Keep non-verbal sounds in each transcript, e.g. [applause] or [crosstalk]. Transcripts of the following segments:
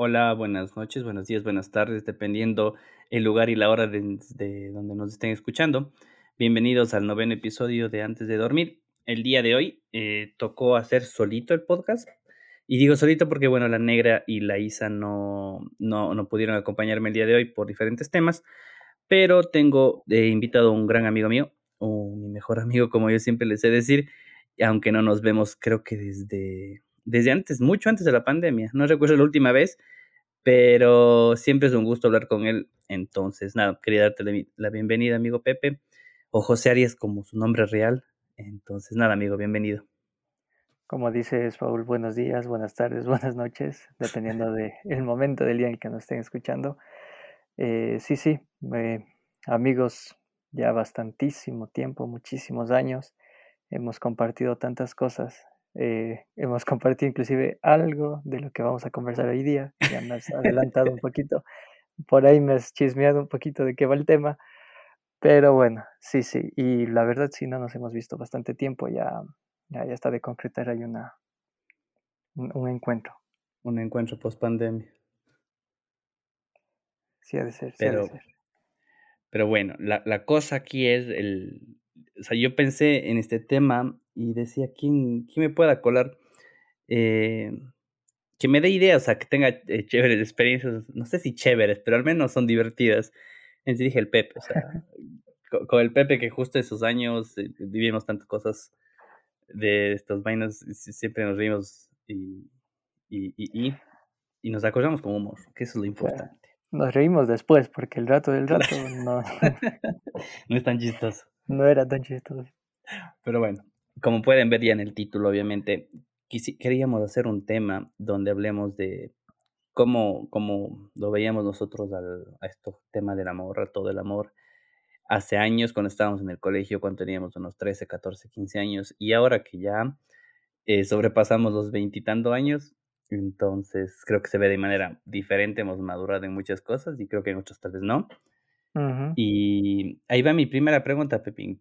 Hola, buenas noches, buenos días, buenas tardes, dependiendo el lugar y la hora de, de donde nos estén escuchando. Bienvenidos al noveno episodio de Antes de Dormir. El día de hoy eh, tocó hacer solito el podcast. Y digo solito porque, bueno, la negra y la Isa no, no, no pudieron acompañarme el día de hoy por diferentes temas. Pero tengo eh, invitado a un gran amigo mío, o mi mejor amigo, como yo siempre les sé decir, aunque no nos vemos, creo que desde desde antes, mucho antes de la pandemia. No recuerdo la última vez, pero siempre es un gusto hablar con él. Entonces, nada, quería darte la, bienvenida, amigo Pepe, o José Arias como su nombre real. Entonces, nada, amigo, bienvenido. Como dices, Paul, buenos días, buenas tardes, [laughs] buenas noches, dependiendo del momento del día en que nos estén escuchando. Eh, sí, sí, eh, amigos, ya bastantísimo tiempo, muchísimos años, hemos compartido tantas cosas eh, hemos compartido inclusive algo de lo que vamos a conversar hoy día. Ya me has adelantado un poquito. Por ahí me has chismeado un poquito de qué va el tema. Pero bueno, sí, sí. Y la verdad sí, no nos hemos visto bastante tiempo. Ya, ya, ya está de concretar hay una, un, encuentro. Un encuentro post pandemia. Sí, ha de ser. Pero, sí ha de ser. pero bueno, la, la cosa aquí es el. O sea, yo pensé en este tema y decía, ¿quién, quién me pueda colar? Eh, que me dé ideas, o sea, que tenga eh, chéveres experiencias, no sé si chéveres, pero al menos son divertidas. Entonces dije el Pepe, o sea, [laughs] con, el Pepe que justo en sus años eh, vivimos tantas cosas de estas vainas, siempre nos reímos y, y, y, y, nos acordamos con humor, que eso es lo importante. Nos reímos después, porque el rato del rato no... [laughs] no es tan chistoso. [laughs] No era tan chistoso. Pero bueno, como pueden ver ya en el título, obviamente, queríamos hacer un tema donde hablemos de cómo, cómo lo veíamos nosotros al, a este tema del amor, a todo el amor, hace años cuando estábamos en el colegio, cuando teníamos unos 13, 14, 15 años, y ahora que ya eh, sobrepasamos los veintitantos años, entonces creo que se ve de manera diferente, hemos madurado en muchas cosas y creo que en otras tal vez no. Y ahí va mi primera pregunta, Pepín.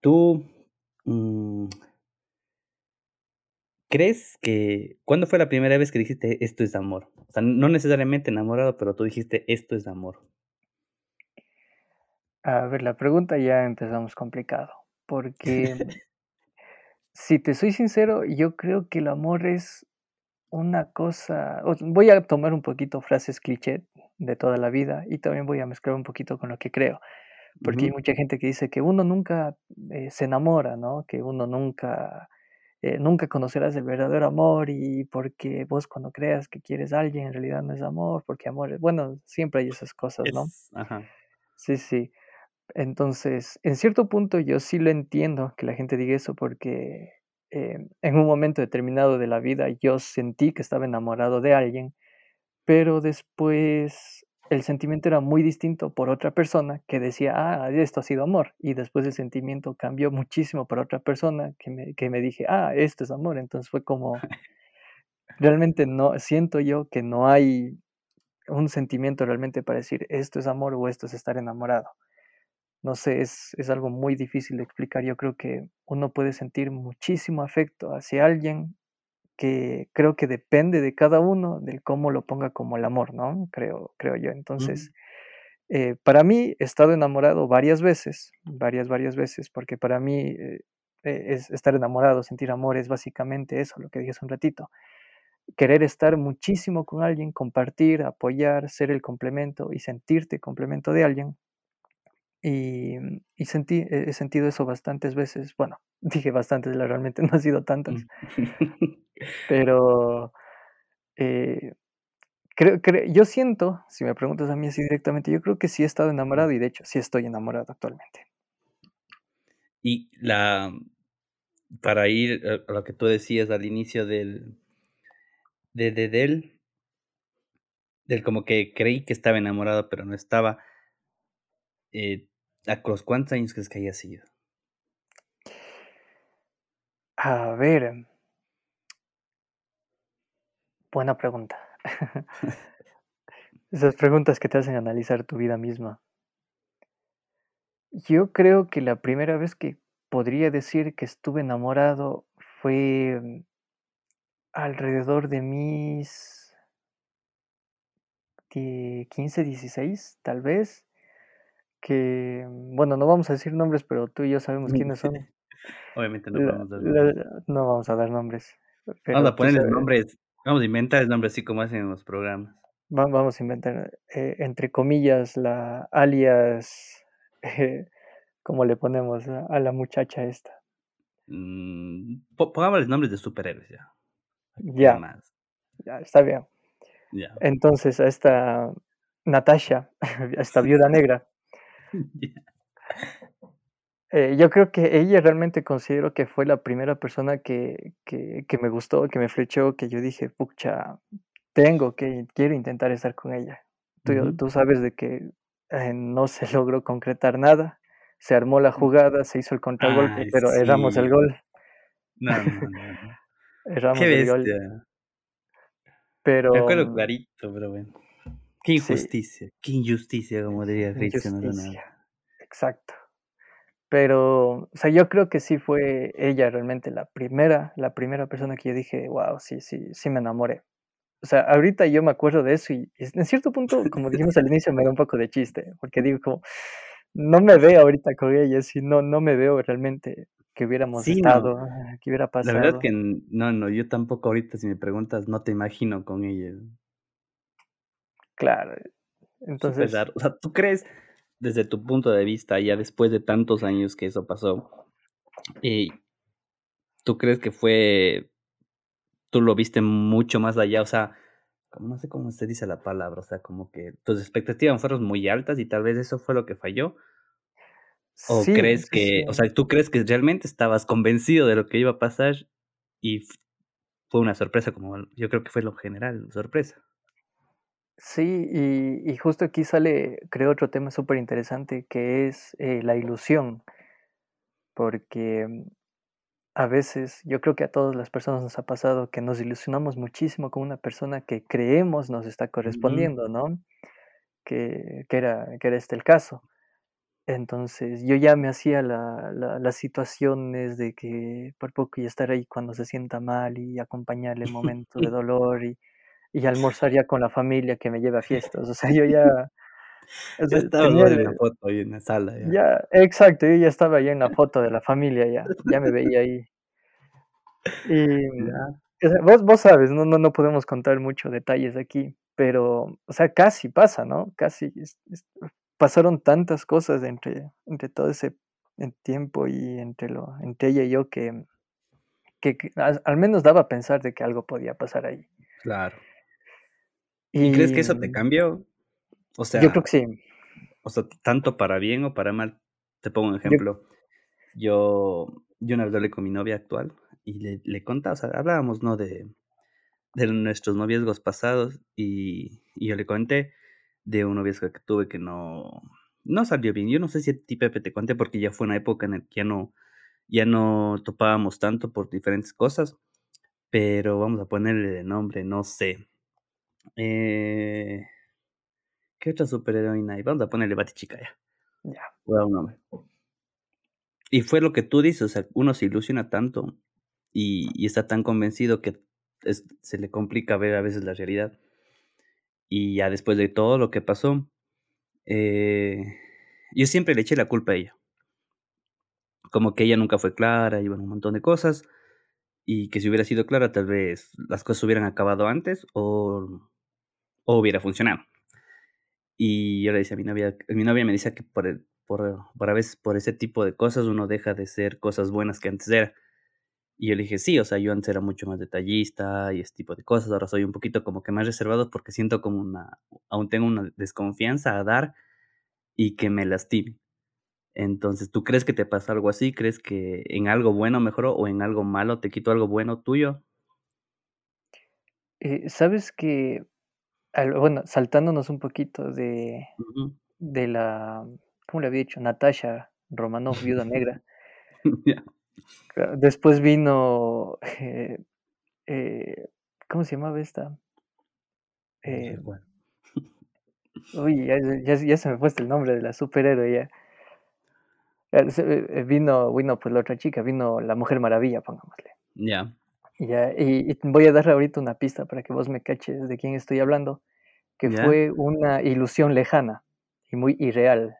¿Tú. ¿Crees que cuándo fue la primera vez que dijiste esto es amor? O sea, no necesariamente enamorado, pero tú dijiste esto es amor. A ver, la pregunta ya empezamos complicado, porque [laughs] si te soy sincero, yo creo que el amor es una cosa, voy a tomar un poquito frases cliché de toda la vida y también voy a mezclar un poquito con lo que creo. Porque hay mucha gente que dice que uno nunca eh, se enamora, ¿no? Que uno nunca, eh, nunca conocerás el verdadero amor y porque vos cuando creas que quieres a alguien en realidad no es amor, porque amor es, bueno, siempre hay esas cosas, ¿no? ajá. Sí, sí. Entonces, en cierto punto yo sí lo entiendo que la gente diga eso porque eh, en un momento determinado de la vida yo sentí que estaba enamorado de alguien, pero después el sentimiento era muy distinto por otra persona que decía, ah, esto ha sido amor. Y después el sentimiento cambió muchísimo por otra persona que me, que me dije, ah, esto es amor. Entonces fue como, [laughs] realmente no, siento yo que no hay un sentimiento realmente para decir, esto es amor o esto es estar enamorado. No sé, es, es algo muy difícil de explicar. Yo creo que uno puede sentir muchísimo afecto hacia alguien que creo que depende de cada uno del cómo lo ponga como el amor, ¿no? Creo, creo yo. Entonces, eh, para mí he estado enamorado varias veces, varias, varias veces, porque para mí eh, eh, es estar enamorado, sentir amor es básicamente eso, lo que dije hace un ratito. Querer estar muchísimo con alguien, compartir, apoyar, ser el complemento y sentirte complemento de alguien. Y, y sentí, he sentido eso bastantes veces. Bueno, [laughs] dije bastantes, realmente [laughs] no ha sido tantas. [laughs] Pero eh, creo, yo siento, si me preguntas a mí así directamente, yo creo que sí he estado enamorado y de hecho sí estoy enamorado actualmente. Y la para ir a lo que tú decías al inicio del de, de del del como que creí que estaba enamorado pero no estaba eh, ¿a los cuántos años crees que haya sido? A ver, Buena pregunta. [laughs] Esas preguntas que te hacen analizar tu vida misma. Yo creo que la primera vez que podría decir que estuve enamorado fue mm, alrededor de mis 15, 16, tal vez, que, bueno, no vamos a decir nombres, pero tú y yo sabemos quiénes son. Obviamente no La- podemos dar nombres. no vamos a dar nombres. Vamos a tú ponerles sabes, nombres, vamos a inventar nombres así como hacen en los programas. va- vamos a inventar, eh, entre comillas, la alias, eh, ¿cómo le ponemos a, a la muchacha esta? Mm, po- pongámosles nombres de superhéroes ya. Ya, más. ya, está bien. Ya. Entonces, a esta Natasha, a [laughs] esta viuda negra, [laughs] Eh, yo creo que ella realmente considero que fue la primera persona que, que, que me gustó, que me flechó, que yo dije, pucha, tengo que, quiero intentar estar con ella. Tú, Ujú. tú sabes de que eh, no se [laughs] logró concretar nada, se armó la jugada, se hizo el contragolpe, Ay, pero erramos el sí. gol, No, no, [laughs] no, erramos Qué el gol, pero Me acuerdo mm, clarito, pero bueno. Qué sí, injusticia, qué injusticia, como diría Cristiano Ronaldo. exacto. Pero, o sea, yo creo que sí fue ella realmente la primera, la primera persona que yo dije, wow, sí, sí, sí me enamoré. O sea, ahorita yo me acuerdo de eso y, en cierto punto, como dijimos al inicio, me da un poco de chiste, porque digo como, no me veo ahorita con ella, sí, no, no me veo realmente que hubiéramos Sí, no. estado, ah, que hubiera La verdad pasado. que no, no, yo tampoco ahorita si me preguntas no te imagino con ella. Claro. Entonces. O sea, ¿tú crees desde tu punto de vista, ya después de tantos años que eso pasó, eh, tú crees que fue, tú lo viste mucho más allá? O sea, como- no sé cómo se dice la palabra, o sea, como que tus expectativas fueron muy altas y tal vez eso fue lo que falló. ¿O sí, crees sí, que, o sea, tú crees que realmente estabas convencido de lo que iba a pasar y fue una sorpresa, como yo creo que fue lo general, sorpresa? Sí, y, y justo aquí sale, creo, otro tema súper interesante que es eh, la ilusión, porque mm, a veces yo creo que a todas las personas nos ha pasado que nos ilusionamos muchísimo con una persona que creemos nos está correspondiendo, ¿no? Que, que era, que era este el caso. Entonces yo ya me hacía la, la- las situaciones de que por poco y estar ahí cuando se sienta mal y acompañarle en [laughs] momentos de dolor y, y almorzar ya con la familia que me lleve a [laughs] fiestas. O sea, yo ya, o Ya sea, estabas tenía vos en la foto ahí en la sala, ya. ya, exacto, yo ya estaba ahí en la foto de la familia, ya, ya me veía ahí. Y [laughs] Ya. vos, vos sabes, no, no, no podemos contar muchos detalles aquí, pero, o sea, casi pasa, ¿no? Casi es- es- pasaron tantas cosas entre, entre todo ese tiempo y entre, lo, entre ella y yo que, que, que al menos daba a pensar de que algo podía pasar ahí. Claro. ¿Y crees que eso te cambió? O yo creo sea, que sí. o sea, tanto para bien o para mal. Te pongo un Yo, ejemplo. Yo, yo una vez hablé con mi novia actual y le, le contaba, o sea, hablábamos, ¿no? De, de nuestros noviazgos pasados y, y yo le conté de un noviazgo que tuve que no, no salió bien. Yo no sé si a ti, Pepe, te conté porque ya fue una época en la que ya no, ya no topábamos tanto por diferentes cosas, pero vamos a ponerle de nombre, no sé. Eh, ¿qué otra superheroína hay? Vamos a ponerle Batichica ya. ya. Voy a dar un nombre. Y fue lo que tú dices, o sea, uno se ilusiona tanto y, y está tan convencido que es- se le complica ver a veces la realidad. Y ya después de todo lo que pasó, eh, yo siempre le eché la culpa a ella. Como que ella nunca fue clara y bueno, un montón de cosas. Y que si hubiera sido clara, tal vez las cosas hubieran acabado antes o, o hubiera funcionado. Y yo le decía a mi novia, mi novia me decía que por, por, por a veces por ese tipo de cosas uno deja de ser cosas buenas que antes era. Y yo le dije, sí, o sea, yo antes era mucho más detallista y ese tipo de cosas, ahora soy un poquito como que más reservado porque siento como una, aún tengo una desconfianza a dar y que me lastime. Entonces, ¿tú crees que te pasó algo así? ¿Crees que en algo bueno mejoró o en algo malo te quitó algo bueno tuyo? Eh, Sabes que, al- bueno, saltándonos un poquito de, de la, ¿cómo le había dicho? Natasha Romanoff, viuda negra. [laughs] Claro, Después vino, eh, eh, ¿cómo se llamaba esta? no Eh, uy, ya, se- ya, ya se me fue el nombre de la superhéroe ya. Eh, Vino, vino pues la otra chica, vino la Mujer Maravilla, pongámosle. Ya, Ya, y, y voy a dar ahorita una pista para que vos me caches de quién estoy hablando. que ¿Ya? fue una ilusión lejana y muy irreal.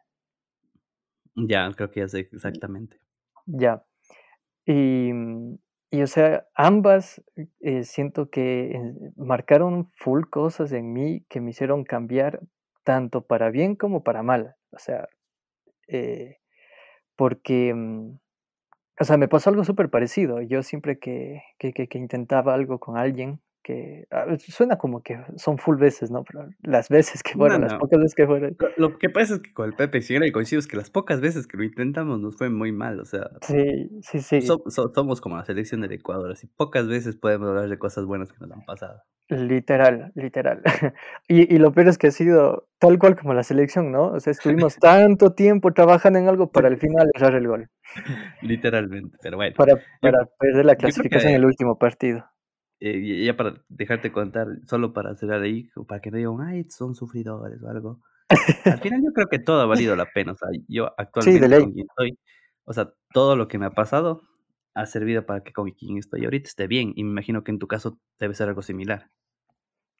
Ya, creo que ya sé exactamente. ya. Y, y, o sea, ambas, eh, siento que, eh, marcaron full cosas en mí que me hicieron cambiar tanto para bien como para mal. O sea, eh, porque, mm, o sea, me pasó algo súper parecido. Yo siempre que que que que intentaba algo con alguien que, ah, suena como que son full veces, ¿no? Pero las veces que No, fueron, las pocas veces que fueron. Lo lo que pasa es que con el Pepe sí y coincido, es que las pocas veces que lo intentamos nos fue muy mal, o sea, Sí, sí, sí. so so somos como la selección del Ecuador, así pocas veces podemos hablar de cosas buenas que nos han pasado. Literal, literal. [laughs] Y y lo peor es que ha sido tal cual como la selección, ¿no? O sea, estuvimos tanto tiempo trabajando en algo para al [laughs] final errar el gol. Literalmente, pero bueno, Para yo para perder la clasificación en que el último partido. Eh, ya para dejarte contar, solo para cerrar ahí, para que no digan: "Ay, son sufridores", o algo. Al final yo creo que todo ha valido la pena, o sea, yo [laughs] actualmente con quien estoy, o sea, todo lo que me ha pasado ha servido para que con quien estoy ahorita esté bien, y me imagino que en tu caso debe ser algo similar.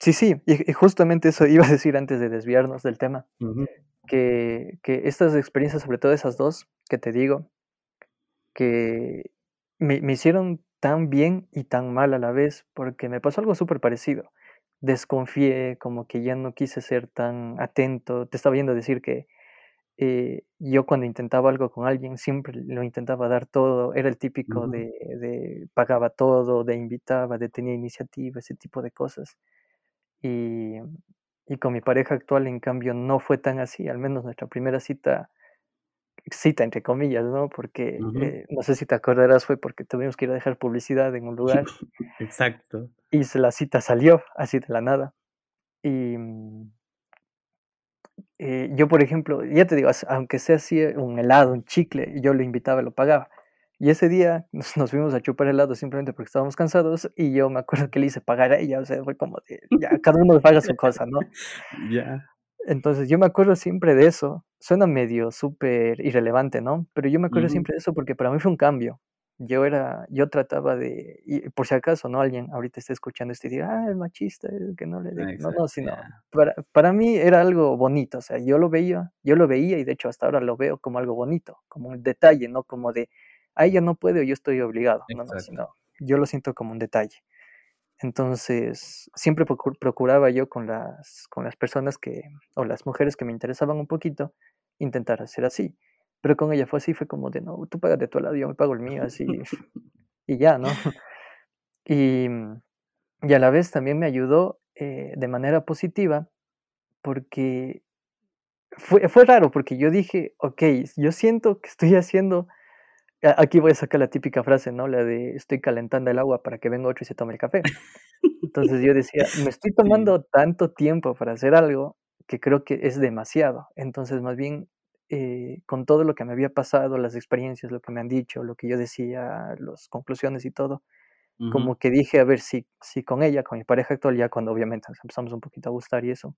Sí, sí, y y justamente eso [laughs] iba a decir antes de desviarnos del tema, que que estas experiencias, sobre todo esas 2 que te digo que me me hicieron tan bien y tan mal a la vez, porque me pasó algo súper parecido. Desconfié, como que ya no quise ser tan atento. Te estaba yendo a decir que, eh, yo cuando intentaba algo con alguien siempre lo intentaba dar todo, era el típico de de pagaba todo, de invitaba, de tenía iniciativa, ese tipo de cosas. Y y con mi pareja actual, en cambio, no fue tan así, al menos nuestra primera cita cita entre comillas, ¿no? Porque, eh, no sé si te acordarás, fue porque tuvimos que ir a dejar publicidad en un lugar [laughs] Exacto. y la cita salió así de la nada. Y, mm eh, yo, por ejemplo, ya te digo, aunque sea así un helado, un chicle, yo lo invitaba y lo pagaba. Y ese día nos nos fuimos a chupar helado simplemente porque estábamos cansados, y yo me acuerdo que le hice pagar a ella, o sea, fue como de ya, [laughs] cada uno paga su cosa, ¿no? Ya. Entonces, yo me acuerdo siempre de eso. Suena medio súper irrelevante, ¿no? Pero yo me acuerdo siempre de eso porque para mí fue un cambio. Yo era yo trataba de y por si acaso, ¿no? Alguien ahorita esté escuchando esto y diga: "Ah, es machista, es que no le dé". No, no, sino ya. para para mí era algo bonito, o sea, yo lo veía yo lo veía y de hecho hasta ahora lo veo como algo bonito, como un detalle, no como de: "Ah, ella no puede o yo estoy obligado". No, no, sino yo lo siento como un detalle. Entonces, siempre procu procuraba yo con las con las personas que o las mujeres que me interesaban un poquito, intentar ser así. Pero con ella fue así, fue como de: "No, tú págate tu helado, yo me pago el mío", así, [laughs] y ya, ¿no? Y, y a la vez también me ayudó, eh, de manera positiva, porque fue fue raro, porque yo dije: "Okey, yo siento que estoy haciendo" a aquí voy a sacar la típica frase, ¿no? La de: "Estoy calentando el agua para que venga otro y se tome el café". Entonces, yo decía: "Me estoy [laughs] tomando tanto tiempo para hacer algo que creo que es demasiado". Entonces, más bien, eh, con todo lo que me había pasado, las experiencias, lo que me han dicho, lo que yo decía, los conclusiones y todo, Ujú. como que dije: "A ver si si con ella, con mi pareja actual", ya cuando obviamente nos empezamos un poquito a gustar y eso,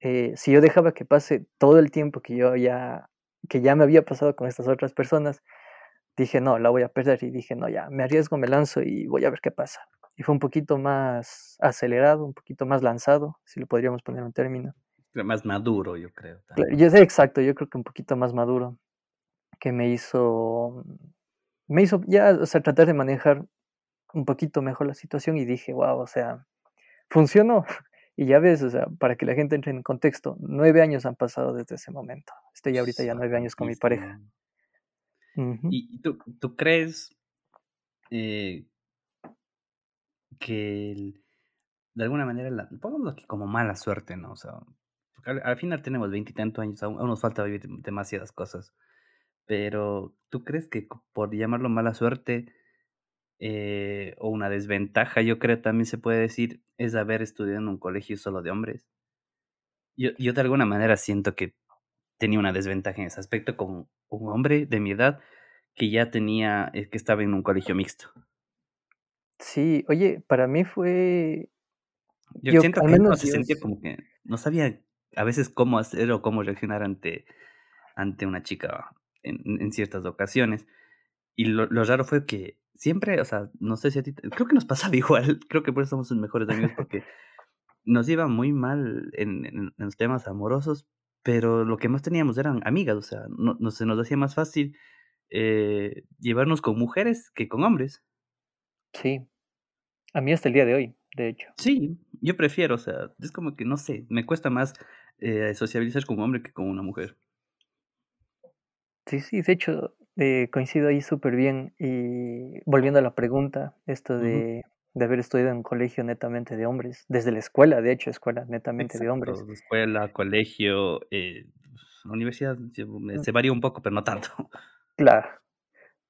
eh, si yo dejaba que pase todo el tiempo que yo ya que ya me había pasado con estas otras personas, dije: "No, la voy a perder", y dije: "No, ya, me arriesgo, me lanzo y voy a ver qué pasa". Y fue un poquito más acelerado, un poquito más lanzado, si le podríamos poner un término. Pero más maduro, yo creo también. yo sé exacto, yo creo que un poquito más maduro, que me hizo me hizo ya, o sea, tratar de manejar un poquito mejor la situación y dije: "Guau", o sea, funcionó. [laughs] Y ya ves, o sea, para que la gente entre en contexto, 9 años han pasado desde ese momento. Estoy ahorita ya 9 años con mi pareja. Hartísimo. Ujú. ¿Y tú tú crees, eh que el de alguna manera la pongámoslo aquí como mala suerte, ¿no? O sea, porque al al final tenemos veintitantos años, aún aún nos falta vivir dem demasiadas cosas. Pero, ¿tú crees que por llamarlo mala suerte, eh, o una desventaja, yo creo también se puede decir, es haber estudiado en un colegio solo de hombres? Yo yo de alguna manera siento que tenía una desventaja en ese aspecto con un hombre de mi edad que ya tenía, eh, que estaba en un colegio mixto. Sí, oye, para mí fue Yo yo siento que menos se sentía como que no sabía a veces cómo hacer o cómo reaccionar ante ante una chica en en ciertas ocasiones. Y lo lo raro fue que siempre, o sea, no sé si a ti creo que nos pasaba [laughs] igual, creo que por eso somos sus mejores amigos, porque nos iba muy mal en, en- en los temas amorosos, pero lo que más teníamos eran amigas, o sea, no, no- se nos hacía más fácil eh, llevarnos con mujeres que con hombres. Sí, a mí hasta el día de hoy, de hecho. Sí, yo prefiero, o sea, es como que, no sé, me cuesta más eh, sociabilizar con un hombre que con una mujer. Sí, sí, de hecho, eh, coincido ahí súper bien. Y volviendo a la pregunta, esto de, de haber estudiado en colegio netamente de hombres, desde la escuela, de hecho, escuela netamente de hombres. Escuela, colegio, eh, universidad, sí, me- Mm, se varía un poco, pero no tanto. Claro,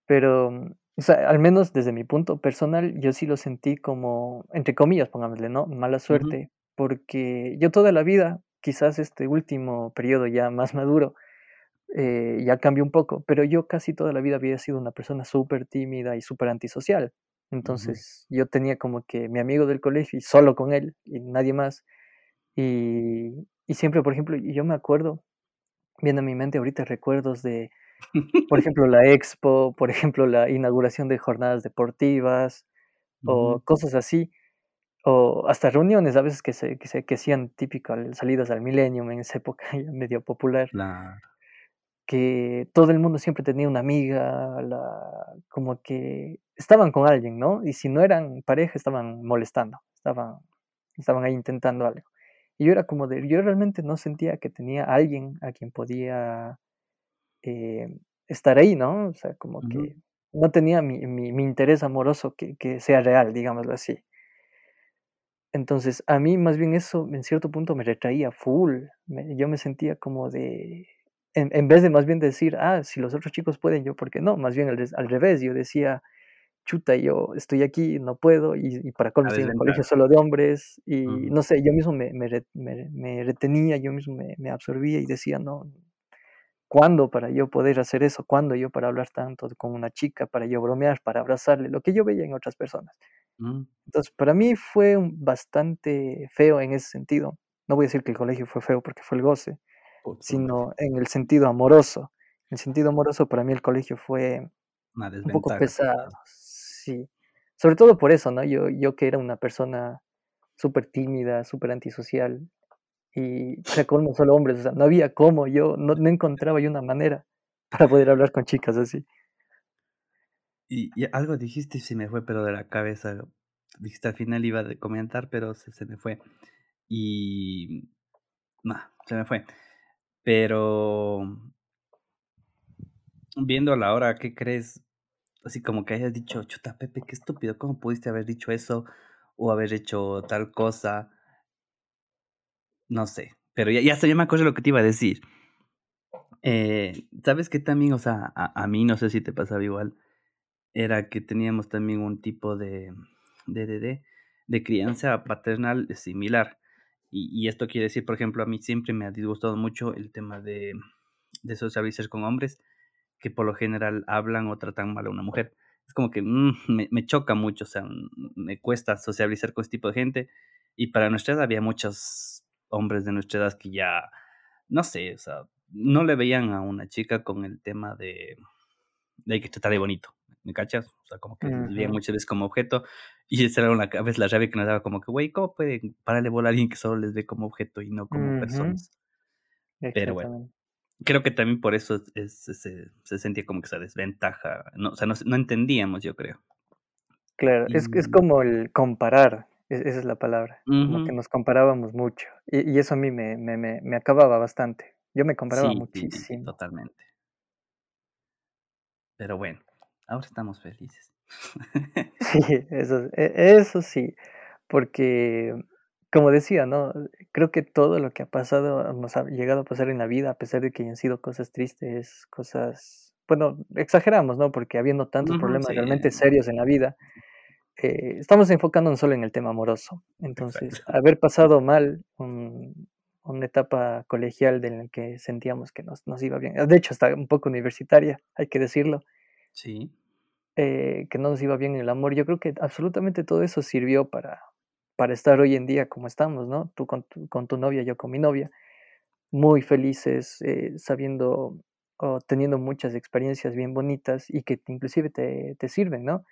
pero, mm, o sea, al menos desde mi punto personal, yo sí lo sentí como, entre comillas, pongámosle, ¿no? Mala suerte, porque yo toda la vida, quizás este último periodo ya más maduro, eh, ya cambió un poco, pero yo casi toda la vida había sido una persona súper tímida y súper antisocial. Entonces yo tenía como que mi amigo del colegio y solo con él y nadie más. Y, y siempre, por ejemplo, yo me acuerdo, viendo en mi mente ahorita recuerdos de, por [laughs] ejemplo, la expo, por ejemplo, la inauguración de jornadas deportivas o cosas así, o hasta reuniones a veces que se, que se que hacían típico al- salidas al Millennium en esa época [laughs] ya medio popular Claro. Que todo el mundo siempre tenía una amiga, la como que estaban con alguien, ¿no? Y si no eran pareja, estaban molestando, estaban estaban ahí intentando algo. Y yo era como de yo realmente no sentía que tenía alguien a quien podía, eh, estar ahí, ¿no? O sea, como que no tenía mi mi mi interés amoroso que que sea real, digámoslo así. Entonces, a mí más bien eso en cierto punto me retraía full. Me yo me sentía como de en en vez de más bien decir: "Ah, si los otros chicos pueden, yo, ¿por qué no?". Más bien al revés, yo decía: "Chuta, yo estoy aquí, no puedo", y y para colmo estoy en un colegio solo de hombres, y no sé, yo mismo me me re me me retenía, yo mismo me absorbía y decía: "No, ¿cuándo para yo poder hacer eso? ¿Cuándo yo para hablar tanto con una chica, para yo bromear, para abrazarle?". Lo que yo veía en otras personas. mm, Entonces, para mí fue bastante feo en ese sentido. No voy a decir que el colegio fue feo porque fue el goce, sino en el sentido amoroso. En el sentido amoroso, para mí el colegio fue una un poco pesado, sí. Sobre todo por eso, ¿no? Yo yo que era una persona súper tímida, súper antisocial y para colmo solo hombres, o sea, no había cómo, yo no no encontraba yo una manera para poder hablar con chicas así. Y y algo dijiste y se me fue, pero de la cabeza. Dijiste al final iba a comentar, pero se se me fue. Y no, se me fue. Pero viendo la hora, ¿qué crees? Así como que hayas dicho: "Chuta, Pepe, qué estúpido, ¿cómo pudiste haber dicho eso o haber hecho tal cosa?". No sé, pero ya ya ya me acuerdo lo que te iba a decir. Eh, ¿sabes qué también? O sea, a a mí, no sé si te pasaba igual, era que teníamos también un tipo de de de de de crianza paternal similar. Y y esto quiere decir, por ejemplo, a mí siempre me ha disgustado mucho el tema de de socializar con hombres que por lo general hablan o tratan mal a una mujer. Es como que, mm, [laughs] me me choca mucho, o sea, me cuesta socializar con este tipo de gente. Y para nuestra edad había muchos hombres de nuestra edad que ya, no sé, o sea, no le veían a una chica con el tema de de hay que tratarle bonito, ¿me cachas? O sea, como que les veían muchas veces como objeto, y esa era una veces la rabia que nos daba como que: "Güey, ¿cómo pueden pararle bola a alguien que solo les ve como objeto y no como personas?". Pero bueno. Creo que también por eso es es se se sentía como que esa desventaja, no, o sea, no no entendíamos, yo creo. Claro, es es Y como el comparar, e esa es la palabra, como que nos comparábamos mucho, y y eso a mí me me me me acababa bastante. Yo me comparaba sí, sí, sí, sí, muchísimo. totalmente. Pero bueno, ahora estamos felices. Sí, [laughs] [laughs] eso e eso sí, porque, como decía, ¿no? Creo que todo lo que ha pasado, nos ha llegado a pasar en la vida, a pesar de que hayan sido cosas tristes, cosas bueno, exageramos, ¿no? Porque habiendo tantos problemas sí, realmente serios en la vida, eh, estamos enfocándonos solo en el tema amoroso. Entonces, exacto. haber pasado mal un una etapa colegial de la que sentíamos que nos nos iba bien, de hecho, hasta un poco universitaria, hay que decirlo, Sí, eh, que no nos iba bien en el amor. Yo creo que absolutamente todo eso sirvió para para estar hoy en día como estamos, ¿no? Tú con tu con tu novia, yo con mi novia, muy felices, eh, sabiendo o teniendo muchas experiencias bien bonitas y que inclusive te te sirven, ¿no?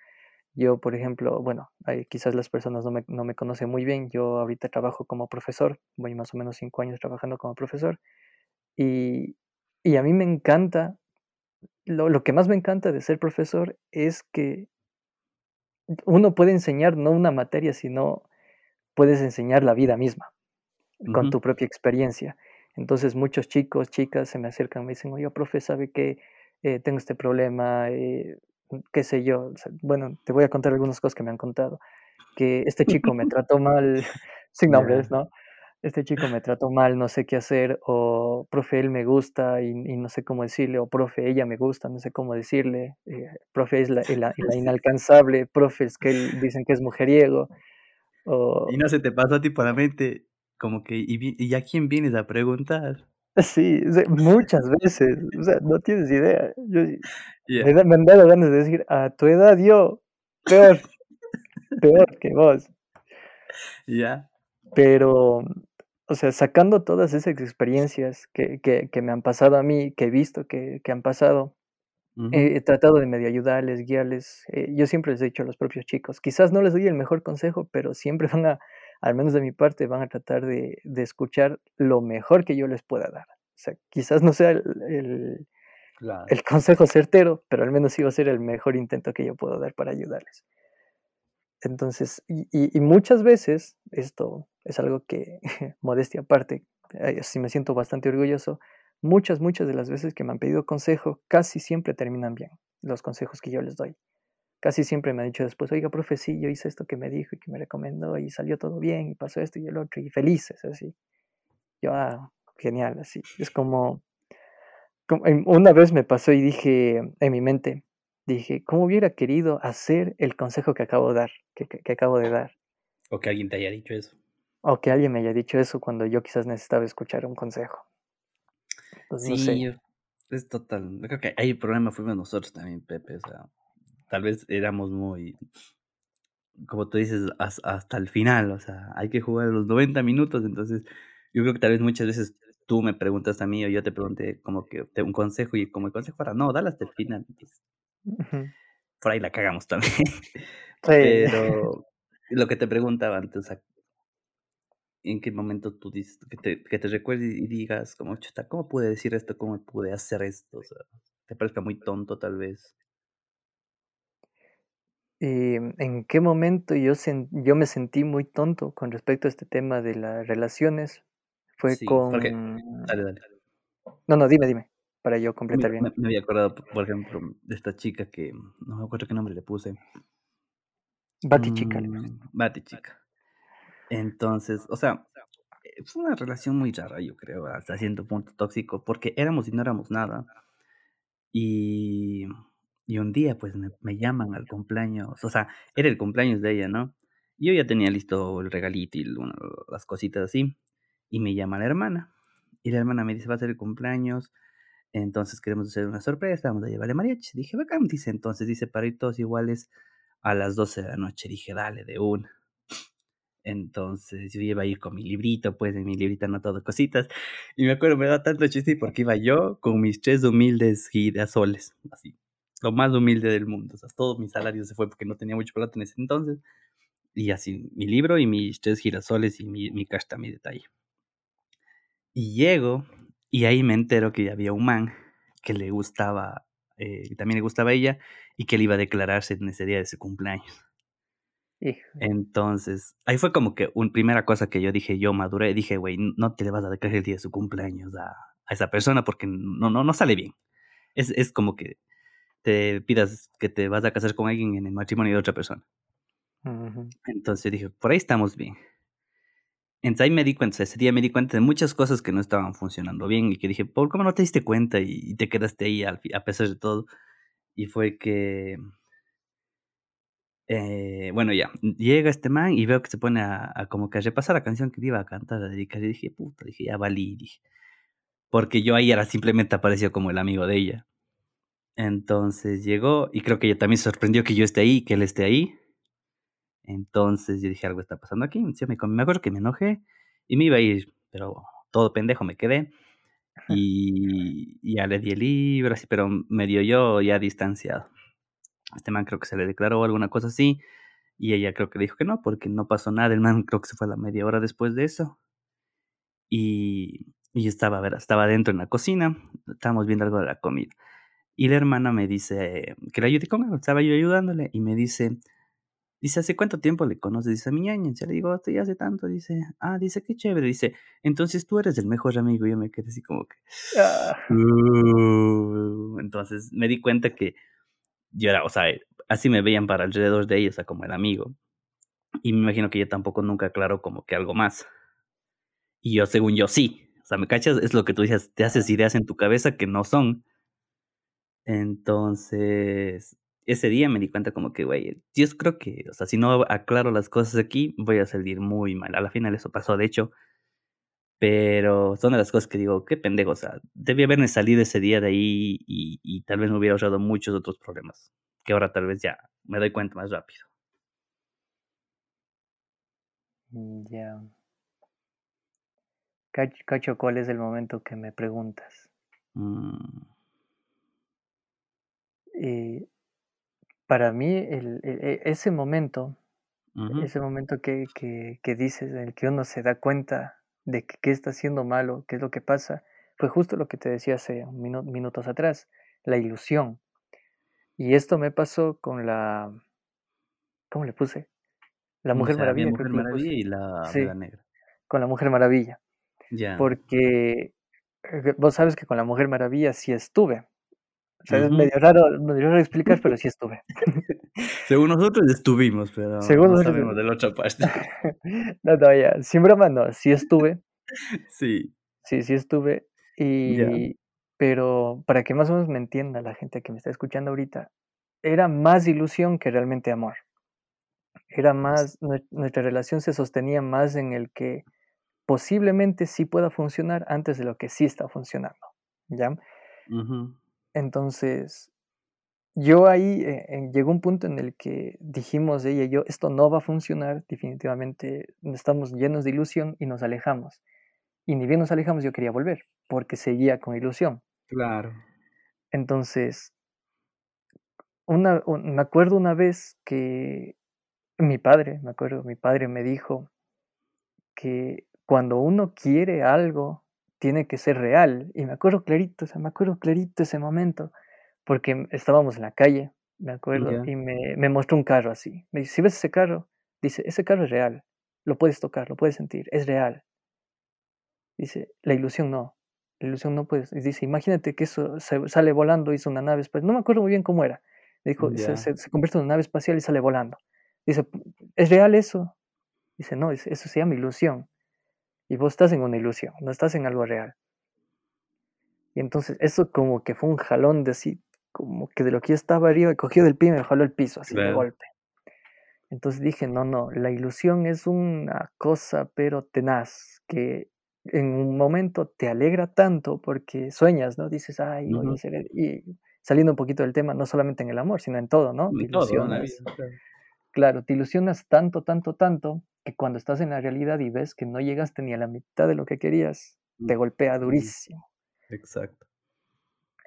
Yo, por ejemplo, bueno, quizás las personas no me, no me conocen muy bien. Yo ahorita trabajo como profesor, voy más o menos cinco años trabajando como profesor. Y, y a mí me encanta, lo, lo que más me encanta de ser profesor es que uno puede enseñar no una materia, sino puedes enseñar la vida misma con tu propia experiencia. Entonces muchos chicos, chicas se me acercan, me dicen, oye, profe, ¿sabe que eh, tengo este problema? Eh, qué sé yo. bueno, te voy a contar algunas cosas que me han contado. Que este chico me [laughs] trató mal, [laughs] sin nombres, ¿no? Este chico me trató mal, no sé qué hacer, o profe, él me gusta y, no sé cómo decirle, o profe, ella me gusta, no sé cómo decirle, eh, profe, es la, la, [laughs] inalcanzable, profe, es que él, dicen que es mujeriego. O... Y no se te pasó a ti por la mente, como que, ¿y, y a quién vienes a preguntar? [laughs] Sí, muchas [laughs] veces, o sea, no tienes idea. Yo, me, han dado ganas de decir, a tu edad yo, peor, peor que vos. Ya. Pero, o sea, sacando todas esas experiencias que, que, que me han pasado a mí, que he visto que, que han pasado, he tratado de medio ayudarles, guiarles. Eh, yo siempre les he dicho a los propios chicos, quizás no les doy el mejor consejo, pero siempre [laughs] van a, al menos de mi parte, van a tratar de, de escuchar lo mejor que yo les pueda dar. O sea, quizás no sea el, el, consejo certero, pero al menos sí va a ser el mejor intento que yo puedo dar para ayudarles. Entonces, y, y, muchas veces, esto es algo que, [laughs] modestia aparte, sí me siento bastante orgulloso, muchas, muchas de las veces que me han pedido consejo, casi siempre terminan bien los consejos que yo les doy casi siempre me ha dicho después, oiga, profe, sí, yo hice esto que me dijo y que me recomendó y salió todo bien y pasó esto y el otro y felices, así. Yo, ah, genial, así. Es como, una vez me pasó y dije en mi mente, dije, ¿cómo hubiera querido hacer el consejo que acabo de dar, que, acabo de dar? O que alguien te haya dicho eso. O que alguien me haya dicho eso cuando yo quizás necesitaba escuchar un consejo. Sí, es total. Creo que ahí el problema fuimos nosotros también, Pepe. O sea, tal vez éramos muy, como tú dices, hasta el final, o sea, hay que jugar los 90 minutos, entonces yo creo que tal vez muchas veces tú me preguntas a mí o yo te pregunté como que un consejo y como el consejo para no, dale hasta el final. por ahí la cagamos también. [laughs] Pero lo que te preguntaba antes, ¿en qué momento tú dices, que te, que te recuerdes y digas, como, chuta, ¿cómo pude decir esto? ¿Cómo pude hacer esto? O sea, te parezca muy tonto tal vez. Em, ¿en qué momento yo, yo me sentí muy tonto con respecto a este tema de las relaciones? Fue con... Dale, dale. No, no, dime, dime, para yo completar bien. Me, había acordado, por ejemplo, de esta chica que, no me acuerdo qué nombre le puse. Bati chica. Mm, Bati chica. Entonces, o sea, eh, fue una relación muy rara, yo creo, hasta cierto punto tóxico, porque éramos y no éramos nada. Y y un día, pues, me, llaman al cumpleaños, o sea, era el cumpleaños de ella, ¿no? Yo ya tenía listo el regalito y las cositas así, y me llama la hermana, y la hermana me dice, va a ser el cumpleaños, entonces queremos hacer una sorpresa, vamos a llevarle mariachi. Dije, bacán, dice, entonces, dice, para ir todos iguales a las 12 de la noche. Dije, dale, de una. Entonces yo iba a ir con mi librito, pues en mi librito anotado cositas. Y me acuerdo, me da tanto chiste porque iba yo con mis tres humildes girasoles, así, lo más humilde del mundo. O sea, todo mi salario se fue porque no tenía mucho plata en ese entonces. Y así, mi libro y mis tres girasoles y mi, mi casta, mi detalle. Y llego y ahí me entero que había un man que le gustaba, eh, también le gustaba a ella y que él iba a declararse en ese día de su cumpleaños. Entonces, ahí fue como que una primera cosa que yo dije, yo maduré, dije, güey, no te le vas a declarar el día de su cumpleaños a, a esa persona porque no, no, no sale bien. Es, es como que te pidas que te vas a casar con alguien en el matrimonio de otra persona. Entonces dije, por ahí estamos bien. Entonces ahí me di cuenta, ese día me di cuenta de muchas cosas que no estaban funcionando bien y que dije, ¿por cómo no te diste cuenta y, te quedaste ahí a, pesar de todo? Y fue que, eh, bueno, ya, llega este man y veo que se pone a, como que a repasar la canción que iba a cantar, a dedicar, y dije, puta, dije, ya valí, dije. Porque yo ahí era simplemente apareció como el amigo de ella. Entonces llegó y creo que ella también se sorprendió que yo esté ahí, que él esté ahí. Entonces yo dije, algo está pasando aquí. Me, me acuerdo que me enojé y me iba a ir, pero todo pendejo me quedé. Y ya le di el libro, así, pero medio yo ya distanciado. Este man creo que se le declaró alguna cosa así. Y ella creo que dijo que no, porque no pasó nada. El man [laughs] creo que se fue a la media hora después de eso. Y, y estaba, a ver, estaba dentro en la cocina. Estábamos viendo algo de la comida. Y la hermana me dice que la ayude con algo. Estaba yo ayudándole. Y me dice, Dice, ¿hace cuánto tiempo le conoces? Dice, a mi ñaña. Ya le digo, ya hace tanto. Dice, ah, dice, qué chévere. Dice, entonces tú eres el mejor amigo. Y yo me quedé así como que... Ah, "Uh". Entonces me di cuenta que yo era, o sea, así me veían para alrededor de ella, o sea, como el amigo. Y me imagino que ella tampoco nunca aclaró como que algo más. Y yo, según yo, sí. O sea, ¿me cachas? Es lo que tú dices, te haces ideas en tu cabeza que no son. Entonces, ese día me di cuenta como que, güey, yo creo que, o sea, si no aclaro las cosas aquí, voy a salir muy mal. A la final eso pasó, de hecho. Pero son de las cosas que digo, qué pendejo, o sea, debí haberme salido ese día de ahí y, y tal vez me hubiera ahorrado muchos otros problemas, que ahora tal vez ya me doy cuenta más rápido. mm, ya. Cach- Cacho, ¿cuál es el momento que me preguntas? Mm, Y para mí, el, e- ese momento, ese momento que, que, que dices, en el que uno se da cuenta de que, qué está haciendo malo, qué es lo que pasa, fue justo lo que te decía hace minu- minutos atrás, la ilusión. Y esto me pasó con la, ¿cómo le puse? La O Mujer sea, había Maravilla, Mujer. Maravilla y la Sí, Negra. con la Mujer Maravilla. Porque eh, vos sabes que con la Mujer Maravilla sí estuve. O sea, es Ujú. medio raro, medio raro explicar, pero sí estuve. [laughs] Según nosotros estuvimos, pero Según no nosotros- sabemos de la otra parte. No, no, ya, sin broma, no, sí estuve, [laughs] Sí. sí, sí estuve. Y, pero para que más o menos me entienda la gente que me está escuchando ahorita, era más ilusión que realmente amor. Era más, nue- nuestra relación se sostenía más en el que posiblemente sí pueda funcionar antes de lo que sí está funcionando, ¿ya? Ujú. Entonces, yo ahí eh, llegó un punto en el que dijimos ella y yo, esto no va a funcionar, definitivamente estamos llenos de ilusión y nos alejamos. Y ni bien nos alejamos, yo quería volver, porque seguía con ilusión. Claro. Entonces, una, un- me acuerdo una vez que mi padre, me acuerdo, mi padre me dijo que cuando uno quiere algo, tiene que ser real. Y me acuerdo clarito, o sea, me acuerdo clarito ese momento, porque estábamos en la calle, me acuerdo, y me, me mostró un carro así. Me dice, si ves ese carro, dice, ese carro es real, lo puedes tocar, lo puedes sentir, es real. Dice, la ilusión no, la ilusión no puedes. Y dice, imagínate que eso se- sale volando, hizo una nave espacial, no me acuerdo muy bien cómo era. Me dijo, se, se- se convierte en una nave espacial y sale volando. Dice, ¿es real eso? Dice, no, eso se llama ilusión. Y vos estás en una ilusión, no estás en algo real. Y entonces eso como que fue un jalón de así, como que de lo que yo estaba arriba, cogió del pie y me jaló el piso así de golpe. Entonces dije, no, no, la ilusión es una cosa pero tenaz, que en un momento te alegra tanto porque sueñas, ¿no? Dices, ay, voy Ujú. hacer... el-". Y saliendo un poquito del tema, no solamente en el amor, sino en todo, ¿no? Te En la ilusionas. claro. Te ilusionas tanto, tanto, tanto, cuando estás en la realidad y ves que no llegaste ni a la mitad de lo que querías, te golpea durísimo. Exacto.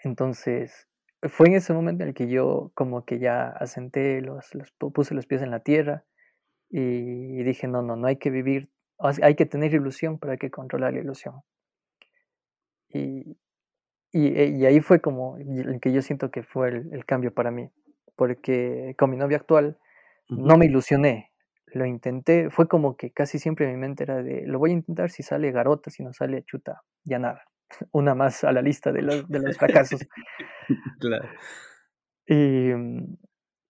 Entonces, fue en ese momento en el que yo como que ya asenté, los, los pu- puse los pies en la tierra y dije, no, no, no hay que vivir, hay que tener ilusión, pero hay que controlar la ilusión. Y, y, eh, y ahí fue como el que yo siento que fue el, el cambio para mí, porque con mi novia actual no me ilusioné, lo intenté, fue como que casi siempre mi mente era de, lo voy a intentar si sale garota, si no sale chuta, ya nada, [laughs] una más a la lista de los, de los fracasos. [laughs] Claro. Y, mm,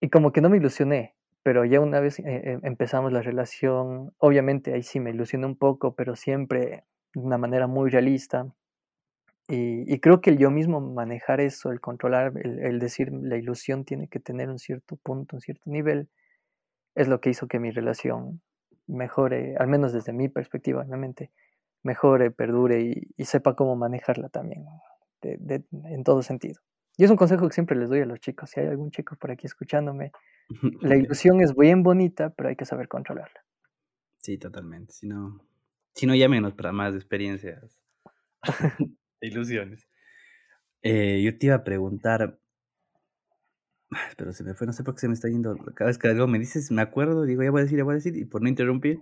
y como que no me ilusioné, pero ya una vez eh, eh, empezamos la relación, obviamente ahí sí me ilusioné un poco, pero siempre de una manera muy realista. Y, y creo que el yo mismo manejar eso, el controlar, el, el decir la ilusión tiene que tener un cierto punto, un cierto nivel, es lo que hizo que mi relación mejore, al menos desde mi perspectiva, obviamente, mejore, perdure y, y sepa cómo manejarla también, de- de- en todo sentido. Y es un consejo que siempre les doy a los chicos. Si hay algún chico por aquí escuchándome, [laughs] la ilusión es bien bonita, pero hay que saber controlarla. Sí, totalmente. Si no, si no llámenos para más experiencias [laughs] [laughs] ilusiones. Eh, yo te iba a preguntar, pero se me fue, no sé por qué se me está yendo. Cada vez que algo me dices, me acuerdo, digo: "Ya voy a decir, ya voy a decir", y por no interrumpir,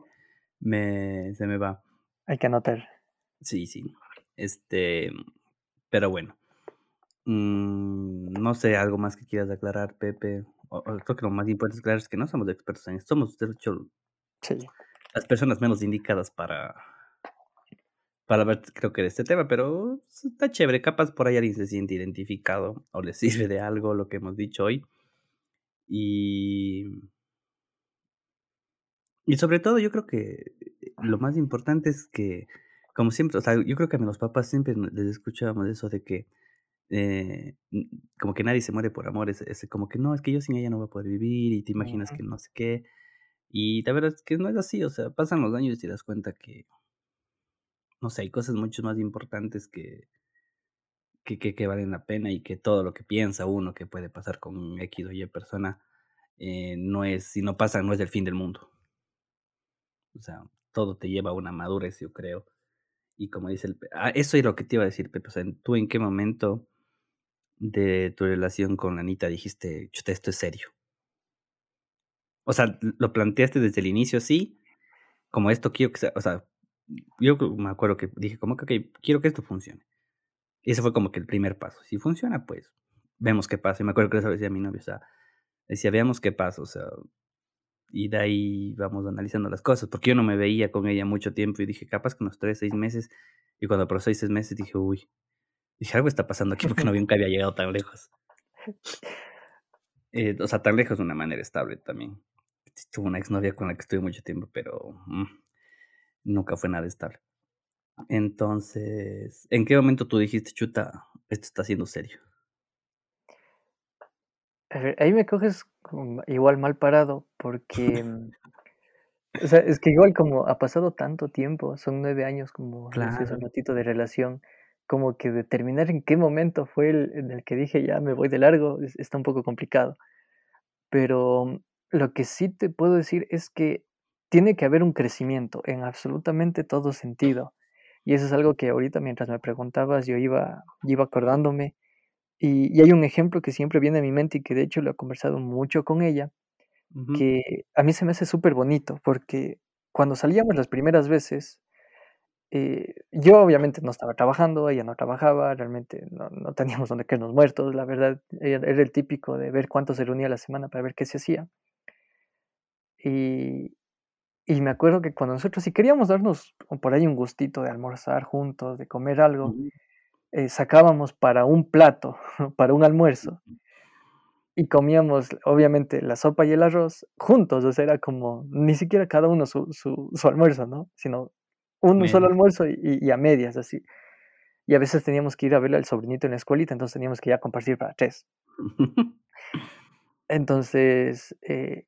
me se me va. Hay que anotar. Sí, sí. Este, pero bueno. Mm, no sé, algo más que quieras aclarar, Pepe. O o creo que lo más importante es aclarar es que no somos expertos en esto, somos, de hecho, Sí. las personas menos indicadas para para hablar, creo que de este tema, pero está chévere, capaz por ahí alguien se siente identificado o le [laughs] sirve de algo lo que hemos dicho hoy. Y y sobre todo, yo creo que lo más importante es que, como siempre, o sea, yo creo que a los papás siempre les escuchábamos eso de que, eh, como que nadie se muere por amor, ese ese como que no, es que yo sin ella no voy a poder vivir y te imaginas Ujú. que no sé qué. Y la verdad es que no es así, o sea, pasan los años y te das cuenta que no sé, hay cosas mucho más importantes que que que valen la pena y que todo lo que piensa uno que puede pasar con X o Y persona, eh, no es si no pasa, no es el fin del mundo. O sea, todo te lleva a una madurez, yo creo. Y como dice el ah, eso es lo que te iba a decir, Pepe, o sea, ¿tú en qué momento de tu relación con Anita dijiste: "Chuta, esto es serio"? O sea, ¿l lo planteaste desde el inicio así? Como esto quiero que sea, o sea, yo me acuerdo que dije como que: "Okey, quiero que esto funcione". Y ese fue como que el primer paso. Si funciona, pues, vemos qué pasa. Y me acuerdo que eso decía mi novia, o sea, decía: "Veamos qué pasa", o sea, y de ahí vamos analizando las cosas, porque yo no me veía con ella mucho tiempo y dije: "Capaz que unos 3, 6 meses", y cuando pasó 6 meses dije: "Uy", dije: "Algo está pasando aquí", porque no [laughs] nunca había llegado tan lejos. Eh, o sea, tan lejos de una manera estable también. Tuve una exnovia con la que estuve mucho tiempo, pero, mm, nunca fue nada estable. Entonces, ¿en qué momento tú dijiste: "Chuta, esto está siendo serio"? Ahí me coges igual mal parado, porque, [laughs] mm, o sea, es que igual como ha pasado tanto tiempo, son 9 años, como hace un Claro. ratito, de relación, como que determinar en qué momento fue el en el que dije: "Ya me voy de largo", es está un poco complicado. Pero lo que sí te puedo decir es que tiene que haber un crecimiento en absolutamente todo sentido. Y eso es algo que ahorita mientras me preguntabas, yo iba iba acordándome, y y hay un ejemplo que siempre viene a mi mente y que de hecho lo he conversado mucho con ella, que a mí se me hace superbonito, porque cuando salíamos las primeras veces, eh, yo obviamente no estaba trabajando, ella no trabajaba, realmente no no teníamos donde caernos muertos, la verdad, era el típico de ver cuánto se reunía la semana para ver qué se hacía. Y y me acuerdo que cuando nosotros si queríamos darnos por ahí un gustito de almorzar juntos, de comer algo, eh, sacábamos para un plato, [laughs] para un almuerzo y comíamos, obviamente, la sopa y el arroz juntos, o sea, era como ni siquiera cada uno su su su almuerzo, ¿no? Sino un solo almuerzo y y a medias, así. Y a veces teníamos que ir a verle al sobrinito en la escuelita, entonces teníamos que ya compartir para 3. [laughs] Entonces, eh,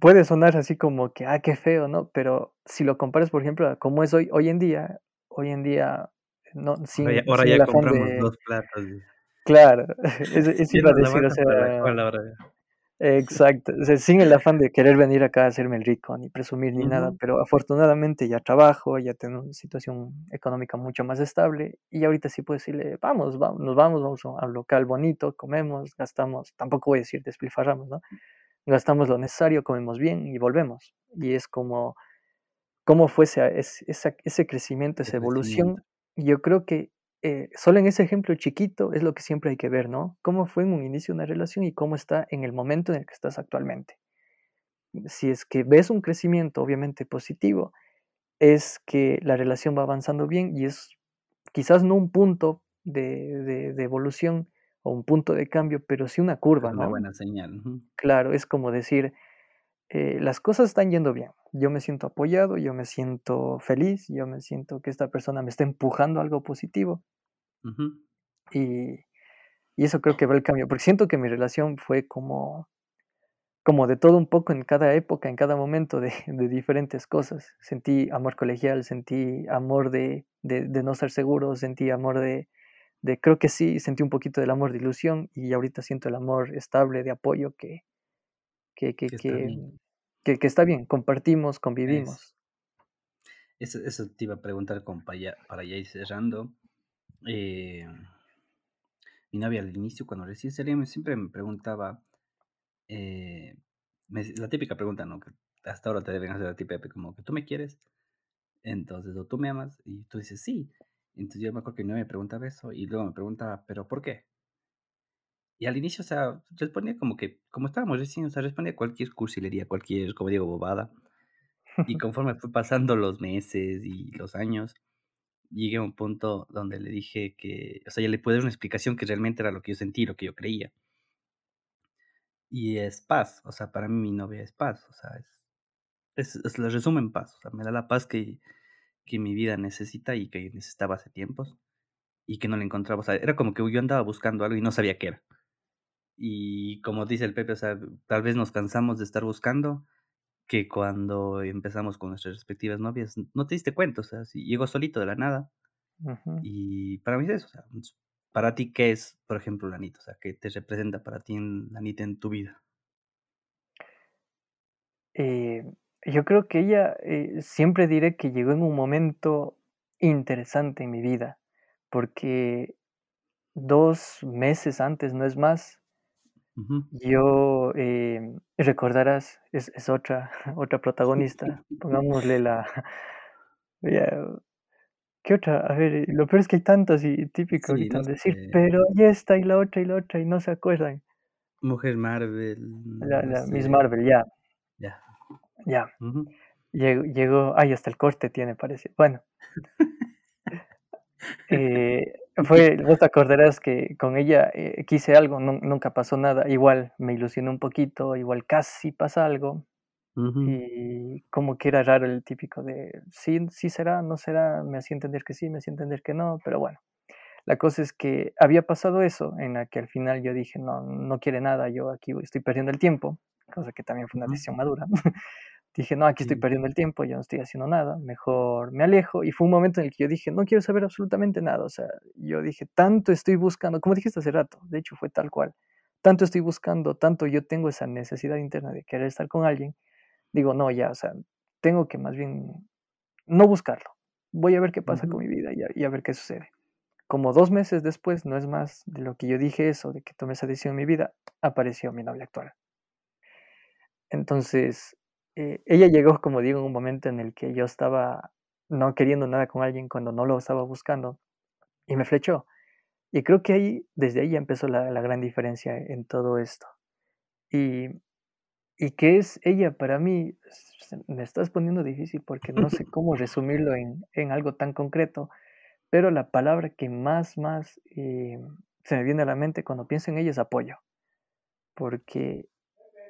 puede sonar así como que: "Ah, qué feo", ¿no? Pero si lo comparas, por ejemplo, a cómo es hoy hoy en día hoy en día, no, Ahora ya sin ahora sin ya compramos de 2 platos claro, eso ya iba a decir, o la sea exacto, o sea, sin el afán de querer venir acá a hacerme el rico, ni presumir, ni nada, pero afortunadamente ya trabajo, ya tengo una situación económica mucho más estable, y ahorita sí puedo decirle: "Vamos, va nos vamos, vamos a un local bonito, comemos, gastamos", tampoco voy a decir despilfarramos, ¿no? Gastamos lo necesario, comemos bien y volvemos. Y es como cómo fue ese ese crecimiento, esa evolución. Y yo creo que, eh, solo en ese ejemplo chiquito es lo que siempre hay que ver, ¿no? Cómo fue en un inicio una relación y cómo está en el momento en el que estás actualmente. Si es que ves un crecimiento, obviamente positivo, es que la relación va avanzando bien y es quizás no un punto de de de evolución o un punto de cambio, pero sí una curva, una ¿no? buena señal. Claro, es como decir, eh, las cosas están yendo bien. Yo me siento apoyado, yo me siento feliz, yo me siento que esta persona me está empujando a algo positivo. Y y eso creo que va el cambio, porque siento que mi relación fue como como de todo un poco en cada época, en cada momento de [laughs] de diferentes cosas. Sentí amor colegial, sentí amor de de de no ser seguro, sentí amor de de creo que sí, sentí un poquito del amor de ilusión y ahorita siento el amor estable de apoyo que que que Que está que bien. que que está bien, compartimos, convivimos. Eso eso te iba a preguntar para ya para ya ir cerrando. Eh mi novia al inicio, cuando recién salíamos, siempre me preguntaba, eh, me- la típica pregunta, ¿no? Que hasta ahora te deben hacer a ti, Pepe, como que tú me quieres, entonces, o tú me amas, y tú dices sí. Entonces yo me acuerdo que mi novia me preguntaba eso, y luego me preguntaba, ¿pero por qué? Y al inicio, o sea, respondía como que, como estábamos recién, o sea, respondía cualquier cursilería, cualquier, como digo, bobada. Y [laughs] conforme fue pasando los meses y los años, llegué a un punto donde le dije que, o sea, ya le pude dar una explicación que realmente era lo que yo sentí, lo que yo creía. Y es paz, o sea, para mí mi novia es paz, o sea, es, es, es la resumo en paz, o sea, me da la paz que, que mi vida necesita y que necesitaba hace tiempos y que no la encontraba, o sea, era como que yo andaba buscando algo y no sabía qué era. Y como dice el Pepe, o sea, tal vez nos cansamos de estar buscando, que cuando empezamos con nuestras respectivas novias, no te diste cuenta, o sea, si llegó solito de la nada. Y para mí es eso, o sea, para ti, ¿qué es, por ejemplo, la Anita? O sea, ¿qué te representa para ti en, la en tu vida? Eh, yo creo que ella, eh, siempre diré que llegó en un momento interesante en mi vida, porque 2 meses antes, no es más, yo, em, recordarás, es es otra [laughs] otra protagonista, [laughs] pongámosle la [laughs] ya, ¿qué otra? A ver, lo peor es que hay tantas y típico Sí, ahorita no decir, pero y esta, y la otra, y la otra, y no se acuerdan. Mujer Marvel, La no la Miss sé, Marvel, ya, ya. Ya. Ujú. Llegó llegó ay, hasta el corte tiene, parece. Bueno, eh, [laughs] fue vos te acordarás que con ella, eh, quise algo, nun nunca pasó nada, igual me ilusioné un poquito, igual casi pasa algo, Ujú, y como que era raro el típico de sí, sí será, no será, me hacía entender que sí, me hacía entender que no, pero bueno. La cosa es que había pasado eso, en la que al final yo dije: "No, no quiere nada, yo aquí estoy perdiendo el tiempo", cosa que también fue una decisión madura. Dije: "No, aquí estoy perdiendo el tiempo, yo no estoy haciendo nada, mejor me alejo", y fue un momento en el que yo dije: "No quiero saber absolutamente nada", o sea, yo dije: "Tanto estoy buscando", como dijiste hace rato, de hecho fue tal cual, tanto estoy buscando, tanto yo tengo esa necesidad interna de querer estar con alguien, digo: "No, ya, o sea, tengo que más bien no buscarlo, voy a ver qué pasa con ujú, mi vida y a y a ver qué sucede". Como 2 meses después, no es más, de lo que yo dije eso, de que tomé esa decisión en mi vida, apareció mi novia actual. Entonces, eh, ella llegó, como digo, en un momento en el que yo estaba no queriendo nada con alguien cuando no lo estaba buscando y me flechó. Y creo que ahí, desde ahí empezó la, la gran diferencia en todo esto. Y, y qué es ella para mí, me estás poniendo difícil porque no sé cómo resumirlo en, en algo tan concreto, pero la palabra que más, más eh, se me viene a la mente cuando pienso en ella es apoyo, porque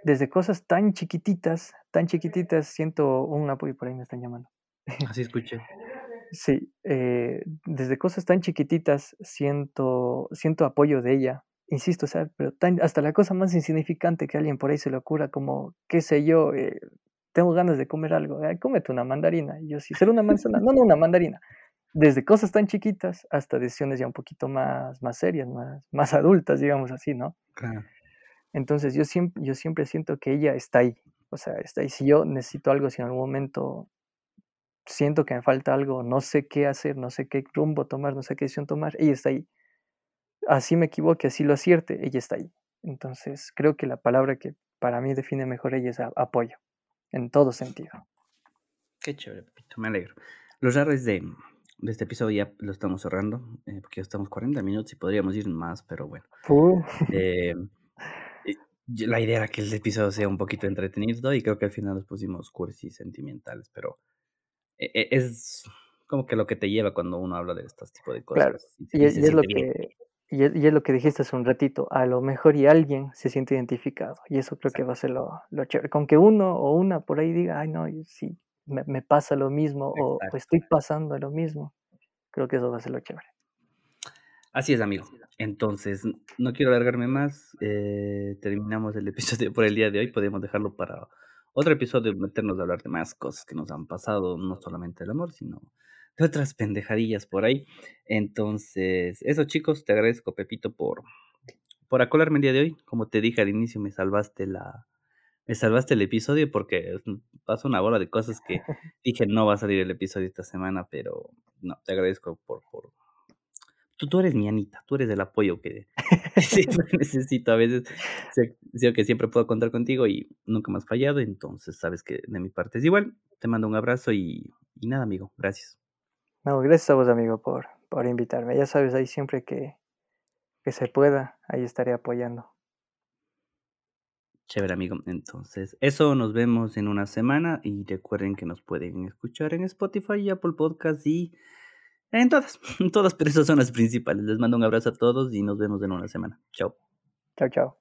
desde cosas tan chiquititas, tan chiquititas, siento un apoyo, por ahí me están llamando. [laughs] así escuché. Sí, eh, desde cosas tan chiquititas siento siento apoyo de ella. Insisto, o sea, pero tan hasta la cosa más insignificante que a alguien por ahí se le ocurra, como, qué sé yo, eh, tengo ganas de comer algo, ay, cómete una mandarina. Y yo: "Sí, ¿será una manzana?". "No, no, una mandarina". Desde cosas tan chiquitas hasta decisiones ya un poquito más más serias, más más adultas, digamos así, ¿no? Claro. Entonces, yo siem yo siempre siento que ella está ahí, o sea, está ahí. Si yo necesito algo, si en algún momento siento que me falta algo, no sé qué hacer, no sé qué rumbo tomar, no sé qué decisión tomar, ella está ahí. Así me equivoque, así lo acierte, ella está ahí. Entonces, creo que la palabra que para mí define mejor ella es apoyo, en todo sentido. Qué chévere, Pepito, me alegro. Lo raro es de, de este episodio ya lo estamos cerrando, eh, porque ya estamos 40 minutos y podríamos ir más, pero bueno. Uh, Eh, la idea era que el episodio sea un poquito entretenido y creo que al final nos pusimos cursis sentimentales, pero e- e- es como que lo que te lleva cuando uno habla de estos tipos de claro, cosas y, y y es se y es lo bien. que y es y es lo que dijiste hace un ratito, a lo mejor y alguien se siente identificado, y eso creo que va a ser lo lo chévere. Con que uno o una por ahí diga: "Ay, no, sí, me me pasa lo mismo, o o estoy pasando lo mismo", creo que eso va a ser lo chévere. Así es, amigo. Entonces, no quiero alargarme más. eh, terminamos el episodio [laughs] por el día de hoy. Podemos dejarlo para otro episodio, meternos a hablar de más cosas que nos han pasado, no solamente el amor, sino de otras pendejadillas por ahí. Entonces, eso, chicos, te agradezco, Pepito, por, por acolarme el día de hoy. Como te dije al inicio, me salvaste la, me salvaste el episodio porque es- pasó una bola de cosas que [laughs] dije no va a salir el episodio esta semana, pero no, te agradezco por, por tú, eres mi Anita, tú eres el apoyo que, [laughs] [laughs] necesito a veces. Sé, que siempre puedo contar contigo y nunca has fallado, entonces sabes que de mi parte es igual. Te mando un abrazo y, nada, amigo, gracias. No, gracias a vos, amigo, por, por invitarme. Ya sabes, ahí siempre que, que se pueda, ahí estaré apoyando. Chévere, amigo. Entonces, eso nos vemos en una semana y recuerden que nos pueden escuchar en Spotify y Apple Podcasts y en todas, [laughs] en todas, pero esas son las principales. Les mando un abrazo a todos y nos vemos en una semana. Chao. Chao, chao.